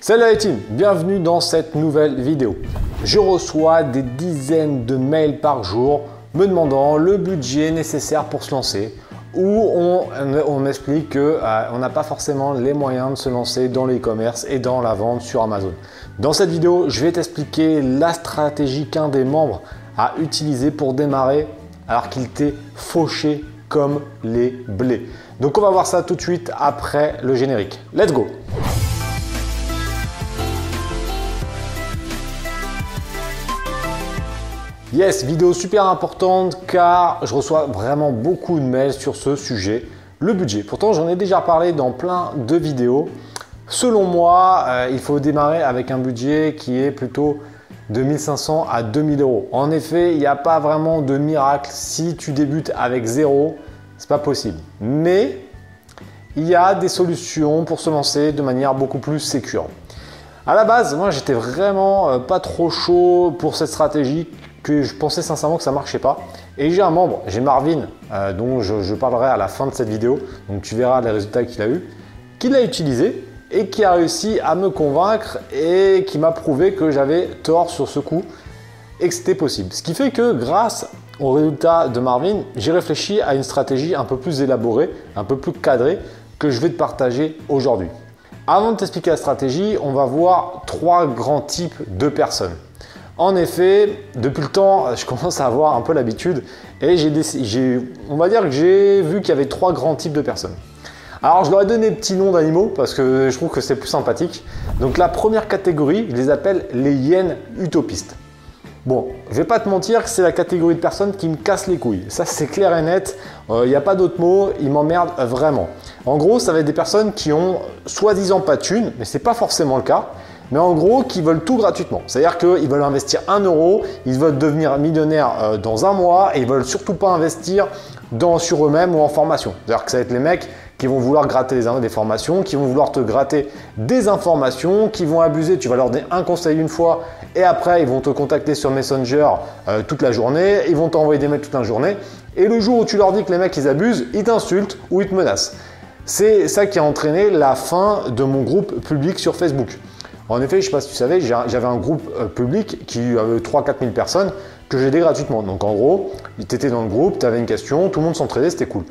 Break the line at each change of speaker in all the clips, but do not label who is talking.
Salut la team, bienvenue dans cette nouvelle vidéo. Je reçois des dizaines de mails par jour me demandant le budget nécessaire pour se lancer où on, m'explique qu'on euh, n'a pas forcément les moyens de se lancer dans l'e-commerce et dans la vente sur Amazon. Dans cette vidéo, je vais t'expliquer la stratégie qu'un des membres a utilisée pour démarrer alors qu'il était fauché comme les blés. Donc on va voir ça tout de suite après le générique. Let's go Yes, vidéo super importante car je reçois vraiment beaucoup de mails sur ce sujet, le budget. Pourtant, j'en ai déjà parlé dans plein de vidéos. Selon moi, euh, il faut démarrer avec un budget qui est plutôt de 1500 à 2000 euros. En effet, il n'y a pas vraiment de miracle. Si tu débutes avec zéro, c'est pas possible. Mais il y a des solutions pour se lancer de manière beaucoup plus sécure. À la base, moi, j'étais vraiment euh, pas trop chaud pour cette stratégie je pensais sincèrement que ça marchait pas. Et j'ai un membre, j'ai Marvin, euh, dont je, parlerai à la fin de cette vidéo, donc tu verras les résultats qu'il a eu, qui l'a utilisé et qui a réussi à me convaincre et qui m'a prouvé que j'avais tort sur ce coup et que c'était possible. Ce qui fait que grâce aux résultats de Marvin, j'ai réfléchi à une stratégie un peu plus élaborée, un peu plus cadrée que je vais te partager aujourd'hui. Avant de t'expliquer la stratégie, on va voir trois grands types de personnes. En effet, depuis le temps, je commence à avoir un peu l'habitude et j'ai, on va dire que j'ai vu qu'il y avait trois grands types de personnes. Alors, je leur ai donné des petits noms d'animaux parce que je trouve que c'est plus sympathique. Donc, la première catégorie, je les appelle les hyènes utopistes. Bon, je vais pas te mentir que c'est la catégorie de personnes qui me cassent les couilles. Ça, c'est clair et net. Il euh, n'y a pas d'autre mot. Ils m'emmerdent vraiment. En gros, ça va être des personnes qui ont soi-disant pas de thunes, mais c'est pas forcément le cas mais en gros qui veulent tout gratuitement. C'est-à-dire qu'ils veulent investir 1 euro, ils veulent devenir millionnaires euh, dans un mois et ils veulent surtout pas investir sur eux-mêmes ou en formation. C'est-à-dire que ça va être les mecs qui vont vouloir gratter des, formations, qui vont vouloir te gratter des informations, qui vont abuser. Tu vas leur donner un conseil une fois et après ils vont te contacter sur Messenger euh, toute la journée, ils vont t'envoyer des mails toute la journée. Et le jour où tu leur dis que les mecs ils abusent, ils t'insultent ou ils te menacent. C'est ça qui a entraîné la fin de mon groupe public sur Facebook. En effet, je ne sais pas si tu savais, j'avais un groupe euh, public qui avait 3-4 000 personnes que j'ai aidé gratuitement. Donc en gros, tu étais dans le groupe, tu avais une question, tout le monde s'entraidait, c'était cool.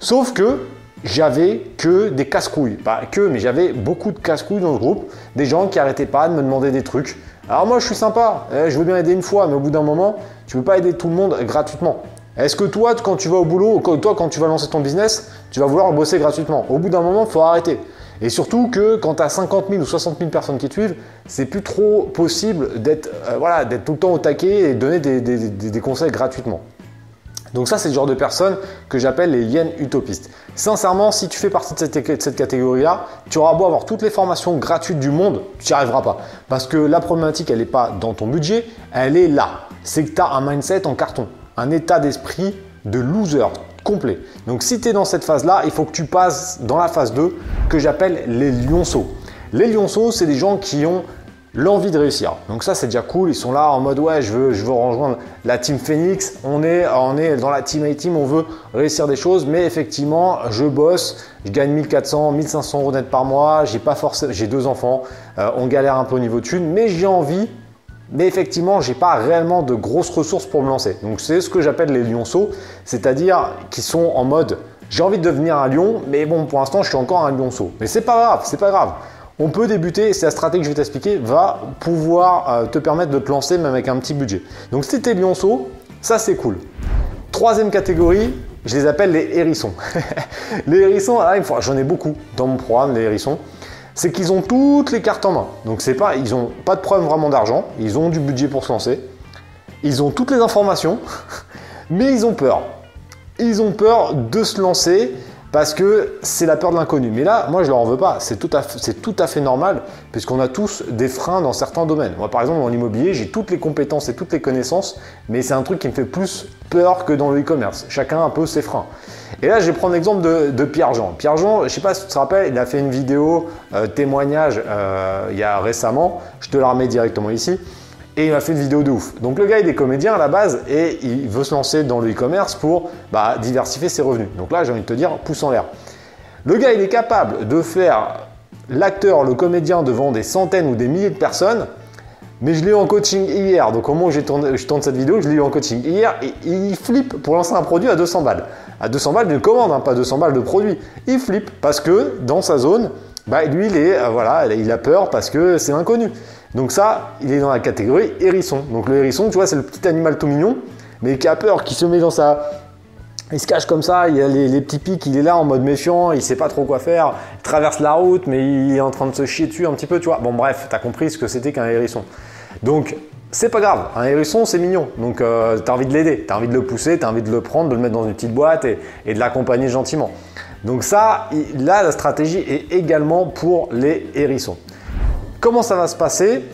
Sauf que j'avais que des casse-couilles. Pas que, mais j'avais beaucoup de casse-couilles dans le groupe. Des gens qui arrêtaient pas de me demander des trucs. Alors moi, je suis sympa, eh, je veux bien aider une fois, mais au bout d'un moment, tu ne peux pas aider tout le monde gratuitement. Est-ce que toi, quand tu vas au boulot, toi, quand tu vas lancer ton business, tu vas vouloir bosser gratuitement? Au bout d'un moment, il faut arrêter. Et surtout que quand tu as 50 000 ou 60 000 personnes qui te suivent, c'est plus trop possible d'être euh, tout le temps au taquet et donner des, conseils gratuitement. Donc ça, c'est le genre de personnes que j'appelle les hyènes utopistes. Sincèrement, si tu fais partie de cette, cette catégorie-là, tu auras beau avoir toutes les formations gratuites du monde, tu n'y arriveras pas. Parce que la problématique, elle n'est pas dans ton budget, elle est là. C'est que tu as un mindset en carton, un état d'esprit de loser Donc si tu es dans cette phase-là, il faut que tu passes dans la phase 2 que j'appelle les lionceaux. Les lionceaux, c'est des gens qui ont l'envie de réussir. Donc ça c'est déjà cool, ils sont là en mode ouais je veux, je veux rejoindre la team Phoenix, on est, dans la team A-Team, on veut réussir des choses, mais effectivement je bosse, je gagne 1400, 1500 euros net par mois, j'ai pas forcément, j'ai deux enfants, euh, on galère un peu au niveau de thunes, mais j'ai envie mais effectivement, j'ai pas réellement de grosses ressources pour me lancer. Donc c'est ce que j'appelle les lionceaux, c'est-à-dire qui sont en mode j'ai envie de devenir un lion, mais bon, pour l'instant, je suis encore un lionceau. Mais c'est pas grave, c'est pas grave. On peut débuter, c'est la stratégie que je vais t'expliquer, va pouvoir euh, te permettre de te lancer même avec un petit budget. Donc si tu es lionceau, ça c'est cool. Troisième catégorie, je les appelle les hérissons. les hérissons, j'en ai beaucoup dans mon programme, les hérissons c'est qu'ils ont toutes les cartes en main. Donc c'est pas, ils n'ont pas de problème vraiment d'argent, ils ont du budget pour se lancer, ils ont toutes les informations, mais ils ont peur. Ils ont peur de se lancer parce que c'est la peur de l'inconnu. Mais là, moi, je leur en veux pas. C'est tout, tout à fait normal, puisqu'on a tous des freins dans certains domaines. Moi, par exemple, dans l'immobilier, j'ai toutes les compétences et toutes les connaissances, mais c'est un truc qui me fait plus peur que dans le e-commerce. Chacun a un peu ses freins. Et là, je vais prendre l'exemple de, Pierre-Jean. Pierre-Jean, je ne sais pas si tu te rappelles, il a fait une vidéo euh, témoignage euh, il y a récemment. Je te la remets directement ici et il m'a fait une vidéo de ouf. Donc le gars il est comédien à la base et il veut se lancer dans le e-commerce pour bah, diversifier ses revenus. Donc là j'ai envie de te dire pouce en l'air. Le gars il est capable de faire l'acteur, le comédien devant des centaines ou des milliers de personnes, mais je l'ai eu en coaching hier, donc au moment où je tourne cette vidéo, je l'ai eu en coaching hier, et il flippe pour lancer un produit à 200 balles. À 200 balles d'une commande, hein, pas 200 balles de produit. Il flippe parce que dans sa zone, bah, lui, il, est, euh, voilà, il a peur parce que c'est inconnu. Donc ça, il est dans la catégorie hérisson. Donc le hérisson, tu vois, c'est le petit animal tout mignon, mais qui a peur, qui se met dans sa... Il se cache comme ça, il y a les, petits pics, il est là en mode méfiant, il sait pas trop quoi faire, il traverse la route, mais il est en train de se chier dessus un petit peu, tu vois. Bon bref, tu as compris ce que c'était qu'un hérisson. Donc c'est pas grave, un hérisson c'est mignon, donc euh, tu as envie de l'aider, tu as envie de le pousser, tu as envie de le prendre, de le mettre dans une petite boîte et, de l'accompagner gentiment. Donc ça, là la stratégie est également pour les hérissons. Comment ça va se passer?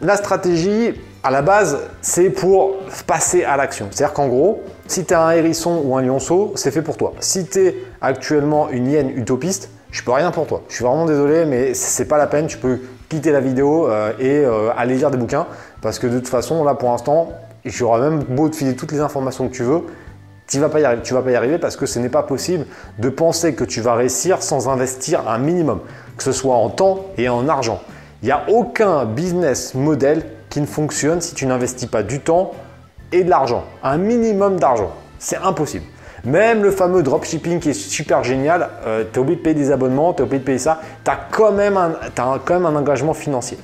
La stratégie, à la base, c'est pour passer à l'action. C'est-à-dire qu'en gros, si tu as un hérisson ou un lionceau, c'est fait pour toi. Si tu es actuellement une hyène utopiste, je peux rien pour toi. Je suis vraiment désolé, mais c'est pas la peine. Tu peux quitter la vidéo euh, et euh, aller lire des bouquins parce que de toute façon, là pour l'instant, j'aurai même beau te filer toutes les informations que tu veux, tu vas pas y arriver. Vas pas y arriver parce que ce n'est pas possible de penser que tu vas réussir sans investir un minimum, que ce soit en temps et en argent. Il n'y a aucun business model qui ne fonctionne si tu n'investis pas du temps et de l'argent, un minimum d'argent. C'est impossible. Même le fameux dropshipping qui est super génial, euh, tu as oublié de payer des abonnements, tu as oublié de payer ça, tu as, quand même un, quand même un engagement financier.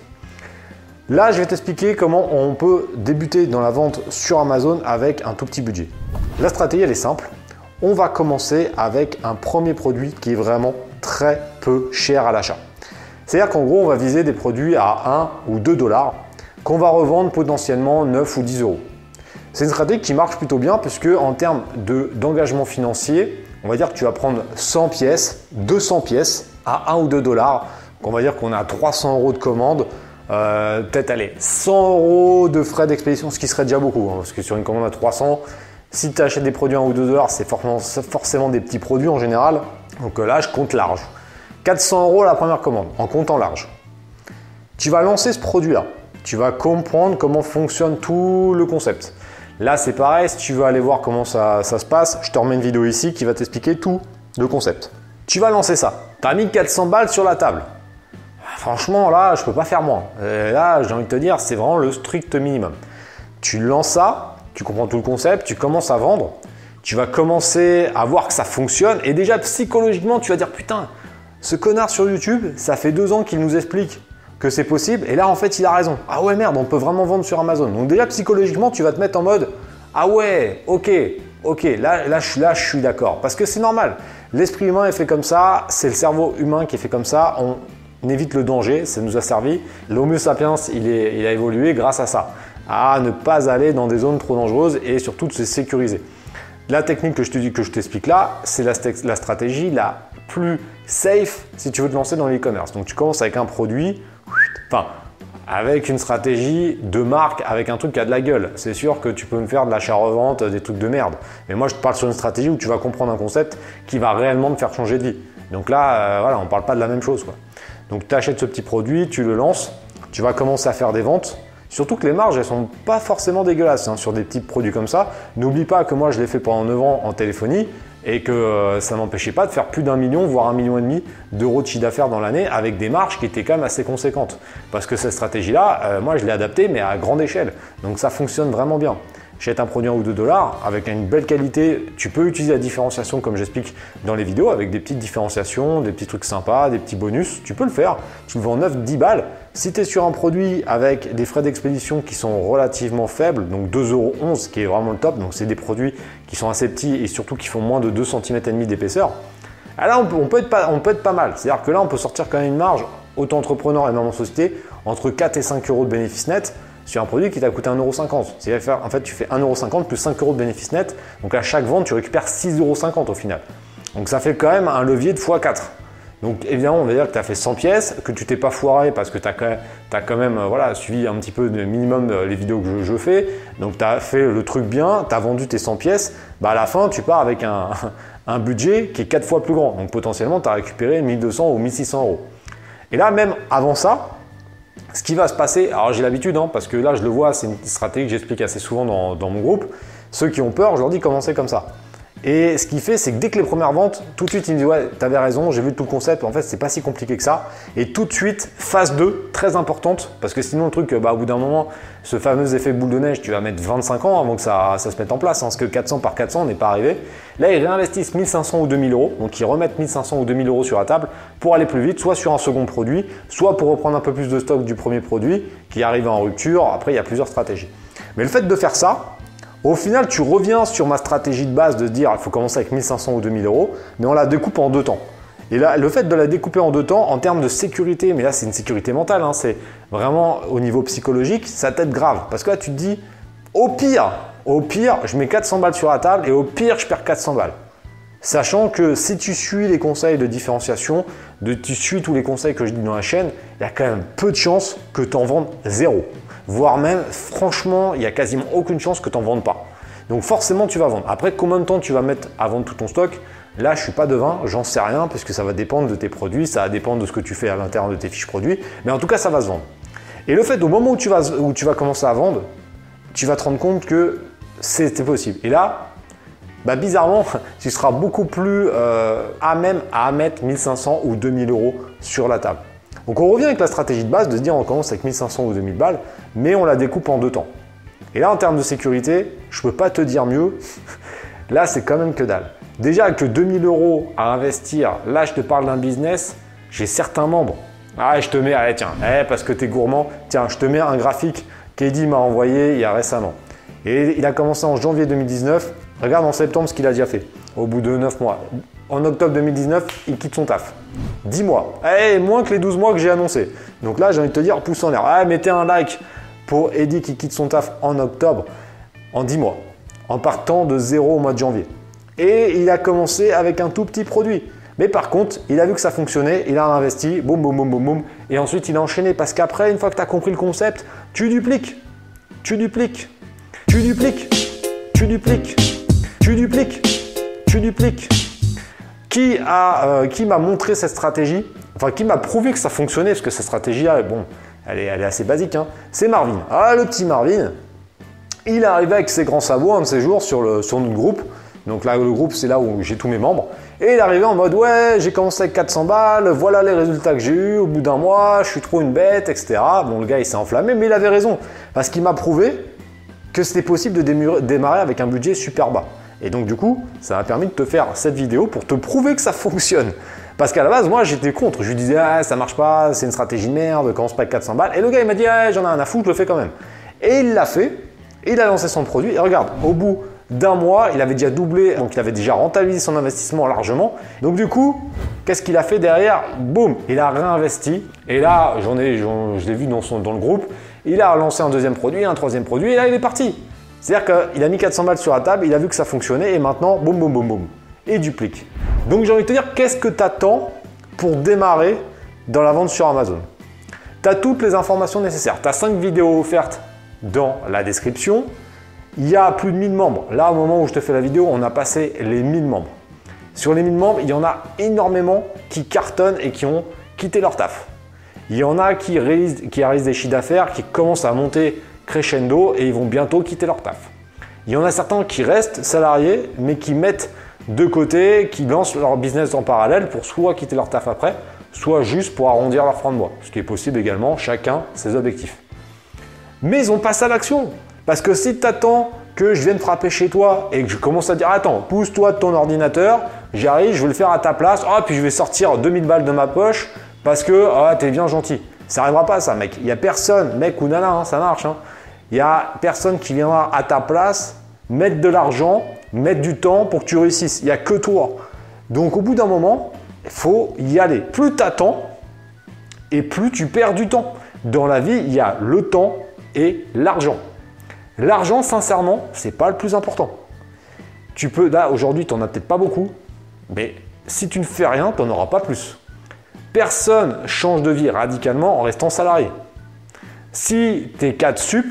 Là, je vais t'expliquer comment on peut débuter dans la vente sur Amazon avec un tout petit budget. La stratégie, elle est simple. On va commencer avec un premier produit qui est vraiment très peu cher à l'achat. C'est-à-dire qu'en gros, on va viser des produits à 1 ou 2 dollars qu'on va revendre potentiellement 9 ou 10 euros. C'est une stratégie qui marche plutôt bien puisque en termes d'engagement financier, on va dire que tu vas prendre 100 pièces, 200 pièces à 1 ou 2 dollars. On va dire qu'on a 300 euros de commande, euh, peut-être aller 100 euros de frais d'expédition, ce qui serait déjà beaucoup. Hein, parce que sur une commande à 300, si tu achètes des produits à 1 ou 2 dollars, c'est forcément, des petits produits en général. Donc euh, là, je compte large. 400 euros la première commande, en comptant large. Tu vas lancer ce produit-là. Tu vas comprendre comment fonctionne tout le concept. Là, c'est pareil, si tu veux aller voir comment ça, se passe, je te remets une vidéo ici qui va t'expliquer tout le concept. Tu vas lancer ça. Tu as mis 400 balles sur la table. Franchement, là, je peux pas faire moins. là, j'ai envie de te dire, c'est vraiment le strict minimum. Tu lances ça, tu comprends tout le concept, tu commences à vendre, tu vas commencer à voir que ça fonctionne et déjà psychologiquement, tu vas dire putain, ce connard sur YouTube, ça fait deux ans qu'il nous explique que c'est possible. Et là, en fait, il a raison. Ah ouais, merde, on peut vraiment vendre sur Amazon. Donc déjà, psychologiquement, tu vas te mettre en mode, ah ouais, ok, ok, là, là, je, suis d'accord. Parce que c'est normal. L'esprit humain est fait comme ça, c'est le cerveau humain qui est fait comme ça. On, évite le danger, ça nous a servi. L'Homo sapiens, il a évolué grâce à ça, à ne pas aller dans des zones trop dangereuses et surtout de se sécuriser. La technique que je te dis, que je t'explique là, c'est la, la, stratégie la plus safe si tu veux te lancer dans l'e-commerce. Donc tu commences avec un produit, Enfin, avec une stratégie de marque, avec un truc qui a de la gueule. C'est sûr que tu peux me faire de l'achat-revente, des trucs de merde. Mais moi, je te parle sur une stratégie où tu vas comprendre un concept qui va réellement te faire changer de vie. Donc là, euh, voilà, on ne parle pas de la même chose. Donc tu achètes ce petit produit, tu le lances, tu vas commencer à faire des ventes. Surtout que les marges, elles sont pas forcément dégueulasses hein, sur des petits produits comme ça. N'oublie pas que moi, je l'ai fait pendant 9 ans en téléphonie et que euh, ça n'empêchait pas de faire plus d'un million, voire un million et demi d'euros de chiffre d'affaires dans l'année avec des marges qui étaient quand même assez conséquentes. Parce que cette stratégie-là, euh, moi je l'ai adaptée mais à grande échelle. Donc ça fonctionne vraiment bien. J'achète un produit en ou 2 dollars avec une belle qualité. Tu peux utiliser la différenciation comme j'explique dans les vidéos avec des petites différenciations, des petits trucs sympas, des petits bonus. Tu peux le faire. Tu le vends 9-10 balles. Si tu es sur un produit avec des frais d'expédition qui sont relativement faibles, donc 2,11 euros, qui est vraiment le top, donc c'est des produits qui sont assez petits et surtout qui font moins de 2 cm et demi d'épaisseur. Alors là, on peut, être pas, mal. C'est-à-dire que là, on peut sortir quand même une marge, auto-entrepreneur et même en société, entre 4 et 5 euros de bénéfice net sur un produit qui t'a coûté 1,50€. C'est-à-dire en fait, tu fais 1,50€ plus 5 euros de bénéfice net. Donc à chaque vente, tu récupères 6,50€ au final. Donc ça fait quand même un levier de x4. Donc évidemment, on va dire que tu as fait 100 pièces, que tu t'es pas foiré parce que tu as, quand même euh, suivi un petit peu de minimum euh, les vidéos que je, fais. Donc tu as fait le truc bien, tu as vendu tes 100 pièces. Bah, à la fin, tu pars avec un, un budget qui est 4 fois plus grand. Donc potentiellement, tu as récupéré 1200 ou 1600 euros. Et là, même avant ça, ce qui va se passer, alors j'ai l'habitude, hein, parce que là je le vois, c'est une stratégie que j'explique assez souvent dans, mon groupe. Ceux qui ont peur, je leur dis commencez comme ça. Et ce qu'il fait, c'est que dès que les premières ventes, tout de suite, il me dit Ouais, t'avais raison, j'ai vu tout le concept. En fait, c'est pas si compliqué que ça. Et tout de suite, phase 2, très importante, parce que sinon, le truc, bah, au bout d'un moment, ce fameux effet boule de neige, tu vas mettre 25 ans avant que ça, se mette en place. Hein, parce que 400 par 400 n'est pas arrivé. Là, ils réinvestissent 1500 ou 2000 euros. Donc, ils remettent 1500 ou 2000 euros sur la table pour aller plus vite, soit sur un second produit, soit pour reprendre un peu plus de stock du premier produit qui arrive en rupture. Après, il y a plusieurs stratégies. Mais le fait de faire ça, au final, tu reviens sur ma stratégie de base de dire il faut commencer avec 1500 ou 2000 euros, mais on la découpe en deux temps. Et là, le fait de la découper en deux temps, en termes de sécurité, mais là c'est une sécurité mentale, hein, c'est vraiment au niveau psychologique, ça t'aide grave. Parce que là tu te dis, au pire, au pire, je mets 400 balles sur la table et au pire, je perds 400 balles. Sachant que si tu suis les conseils de différenciation, de, tu suis tous les conseils que je dis dans la chaîne, il y a quand même peu de chances que tu en vendes zéro voire même, franchement, il n'y a quasiment aucune chance que tu n'en vendes pas. Donc forcément, tu vas vendre. Après, combien de temps tu vas mettre à vendre tout ton stock? Là, je suis pas devin, j'en sais rien, parce que ça va dépendre de tes produits, ça va dépendre de ce que tu fais à l'intérieur de tes fiches produits, mais en tout cas, ça va se vendre. Et le fait, au moment où tu vas, commencer à vendre, tu vas te rendre compte que c'est possible. Et là, bah, bizarrement, tu seras beaucoup plus euh, à même à mettre 1500 ou 2000 euros sur la table. Donc on revient avec la stratégie de base de se dire on commence avec 1500 ou 2000 balles, mais on la découpe en deux temps. Et là en termes de sécurité, je peux pas te dire mieux. là c'est quand même que dalle. Déjà que 2000 euros à investir, là je te parle d'un business, j'ai certains membres. Ah je te mets, allez tiens, eh, parce que tu es gourmand, tiens je te mets un graphique qu'Eddie m'a envoyé il y a récemment. Et il a commencé en janvier 2019, regarde en septembre ce qu'il a déjà fait, au bout de 9 mois. En octobre 2019, il quitte son taf. 10 mois. Eh, moins que les 12 mois que j'ai annoncé. Donc là, j'ai envie de te dire, pouce en l'air. Ah, mettez un like pour Eddie qui quitte son taf en octobre, en 10 mois, en partant de zéro au mois de janvier. Et il a commencé avec un tout petit produit. Mais par contre, il a vu que ça fonctionnait, il a investi, boum, boum, boum, boum, boum. Et ensuite, il a enchaîné. Parce qu'après, une fois que tu as compris le concept, tu dupliques, tu dupliques, tu dupliques, tu dupliques, tu dupliques, tu dupliques qui a, euh, qui m'a montré cette stratégie, enfin qui m'a prouvé que ça fonctionnait, parce que cette stratégie-là, bon, elle est, elle est assez basique, hein. c'est Marvin. Ah, le petit Marvin, il est arrivé avec ses grands sabots un de ces jours sur, le, sur notre groupe. Donc là, le groupe, c'est là où j'ai tous mes membres. Et il est arrivé en mode Ouais, j'ai commencé avec 400 balles, voilà les résultats que j'ai eu au bout d'un mois, je suis trop une bête, etc. Bon, le gars, il s'est enflammé, mais il avait raison. Parce qu'il m'a prouvé que c'était possible de démarrer avec un budget super bas. Et donc du coup, ça m'a permis de te faire cette vidéo pour te prouver que ça fonctionne. Parce qu'à la base, moi, j'étais contre. Je lui disais, ah, ça marche pas, c'est une stratégie de merde, commence pas avec 400 balles. Et le gars, il m'a dit, ah, j'en ai un à foutre, je le fais quand même. Et il l'a fait. Il a lancé son produit. Et regarde, au bout d'un mois, il avait déjà doublé, donc il avait déjà rentabilisé son investissement largement. Donc du coup, qu'est-ce qu'il a fait derrière? Boum, il a réinvesti. Et là, j'en ai, je l'ai vu dans, dans le groupe. Il a lancé un deuxième produit, un troisième produit, et là, il est parti. C'est-à-dire qu'il a mis 400 balles sur la table, il a vu que ça fonctionnait et maintenant, boum, boum, boum, boum, et duplique. Donc j'ai envie de te dire, qu'est-ce que tu attends pour démarrer dans la vente sur Amazon? Tu as toutes les informations nécessaires. Tu as 5 vidéos offertes dans la description. Il y a plus de 1000 membres. Là, au moment où je te fais la vidéo, on a passé les 1000 membres. Sur les 1000 membres, il y en a énormément qui cartonnent et qui ont quitté leur taf. Il y en a qui réalisent, des chiffres d'affaires, qui commencent à monter crescendo et ils vont bientôt quitter leur taf. Il y en a certains qui restent salariés mais qui mettent de côté, qui lancent leur business en parallèle pour soit quitter leur taf après, soit juste pour arrondir leur fin de mois. Ce qui est possible également, chacun ses objectifs. Mais ils ont passé à l'action. Parce que si tu attends que je vienne frapper chez toi et que je commence à dire attends, pousse-toi de ton ordinateur, j'arrive, je vais le faire à ta place, ah, puis je vais sortir 2000 balles de ma poche parce que ah, tu es bien gentil. Ça n'arrivera pas ça mec. Il n'y a personne, mec ou nana, hein, ça marche. Hein. Il n'y a personne qui viendra à ta place mettre de l'argent, mettre du temps pour que tu réussisses. Il n'y a que toi. Donc au bout d'un moment, il faut y aller. Plus tu attends et plus tu perds du temps. Dans la vie, il y a le temps et l'argent. L'argent, sincèrement, c'est pas le plus important. Tu peux, là, aujourd'hui, tu n'en as peut-être pas beaucoup, mais si tu ne fais rien, tu n'en auras pas plus. Personne change de vie radicalement en restant salarié. Si tu es 4 sup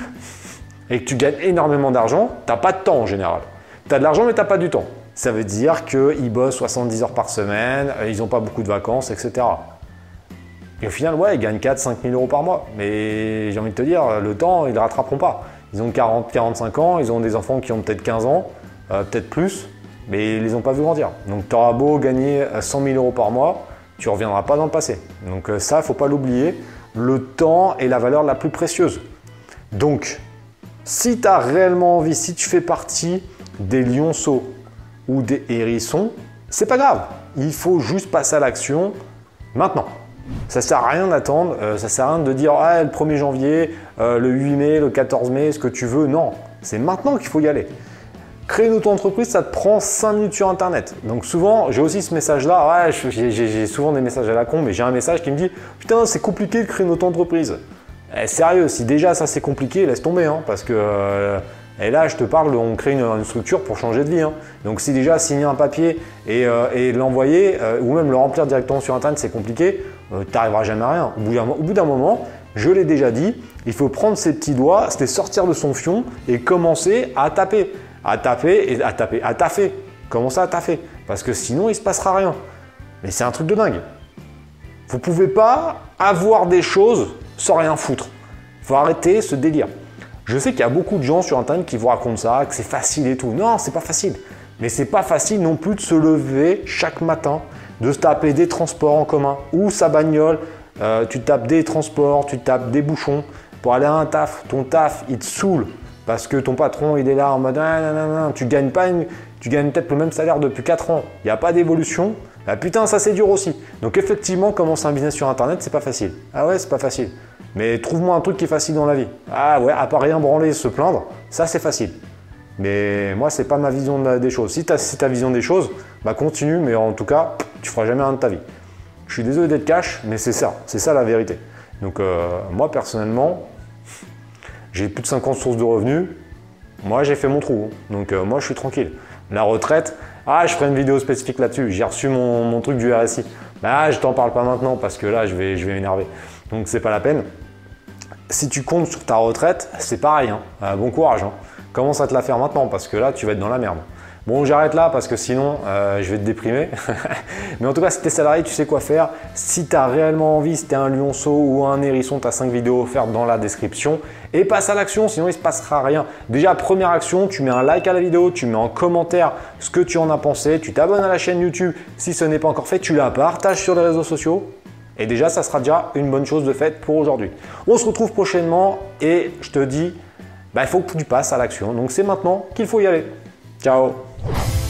et que tu gagnes énormément d'argent, tu n'as pas de temps en général. Tu as de l'argent mais tu n'as pas du temps. Ça veut dire qu'ils bossent 70 heures par semaine, euh, ils n'ont pas beaucoup de vacances, etc. Et au final, ouais, ils gagnent 4-5 000 euros par mois. Mais j'ai envie de te dire, le temps, ils ne rattraperont pas. Ils ont 40-45 ans, ils ont des enfants qui ont peut-être 15 ans, euh, peut-être plus. mais ils les ont pas vu grandir. Donc tu auras beau gagner 100 000 euros par mois, tu reviendras pas dans le passé. Donc ça, il ne faut pas l'oublier. Le temps est la valeur la plus précieuse. Donc, si tu as réellement envie, si tu fais partie des lionceaux ou des hérissons, c'est pas grave. Il faut juste passer à l'action maintenant. Ça sert à rien d'attendre, euh, ça sert à rien de dire ah, le 1er janvier, euh, le 8 mai, le 14 mai, ce que tu veux. Non, c'est maintenant qu'il faut y aller. Créer une auto-entreprise, ça te prend 5 minutes sur Internet. Donc souvent, j'ai aussi ce message-là. Ouais, j'ai souvent des messages à la con, mais j'ai un message qui me dit Putain, c'est compliqué de créer une auto-entreprise. Eh, sérieux, si déjà ça c'est compliqué, laisse tomber. Hein, parce que euh, et là, je te parle, on crée une, structure pour changer de vie. Hein. Donc si déjà signer un papier et, euh, l'envoyer, euh, ou même le remplir directement sur Internet, c'est compliqué, tu n'arriveras jamais à rien. Au bout d'un moment, je l'ai déjà dit, il faut prendre ses petits doigts, c'était sortir de son fion et commencer à taper. À taper et à taper, à taffer. Commencer à taffer? Parce que sinon, il ne se passera rien. Mais c'est un truc de dingue. Vous ne pouvez pas avoir des choses sans rien foutre. Il faut arrêter ce délire. Je sais qu'il y a beaucoup de gens sur Internet qui vous racontent ça, que c'est facile et tout. Non, c'est pas facile. Mais c'est pas facile non plus de se lever chaque matin, de se taper des transports en commun ou sa bagnole. Euh, tu tapes des transports, tu tapes des bouchons pour aller à un taf. Ton taf, il te saoule parce que ton patron, il est là en mode ah, non, tu gagnes pas, tu gagnes peut-être le même salaire depuis 4 ans. Il n'y a pas d'évolution. Ah, putain, ça c'est dur aussi. Donc effectivement, commencer un business sur Internet, c'est pas facile. Ah ouais, c'est pas facile. Mais trouve-moi un truc qui est facile dans la vie. Ah ouais, à part rien branler, se plaindre, ça c'est facile. Mais moi, c'est pas ma vision des choses. Si as ta vision des choses, bah continue, mais en tout cas, tu feras jamais rien de ta vie. Je suis désolé d'être cash, mais c'est ça, c'est ça la vérité. Donc euh, moi personnellement, j'ai plus de 50 sources de revenus. Moi, j'ai fait mon trou. Donc euh, moi, je suis tranquille. La retraite, ah, je ferai une vidéo spécifique là-dessus. J'ai reçu mon, truc du RSI. Bah, je t'en parle pas maintenant parce que là, je vais, je vais m'énerver. Donc c'est pas la peine si tu comptes sur ta retraite, c'est pareil. Hein. Euh, bon courage. Hein. Commence à te la faire maintenant parce que là, tu vas être dans la merde. Bon, j'arrête là parce que sinon, euh, je vais te déprimer. Mais en tout cas, si tu es salarié, tu sais quoi faire. Si tu as réellement envie, si tu es un lionceau ou un hérisson, tu as 5 vidéos offertes dans la description. Et passe à l'action, sinon il ne se passera rien. Déjà, première action, tu mets un like à la vidéo, tu mets en commentaire ce que tu en as pensé, tu t'abonnes à la chaîne YouTube si ce n'est pas encore fait, tu la partages sur les réseaux sociaux et déjà, ça sera déjà une bonne chose de faite pour aujourd'hui. On se retrouve prochainement et je te dis, bah, il faut que tu passes à l'action. Donc c'est maintenant qu'il faut y aller. Ciao you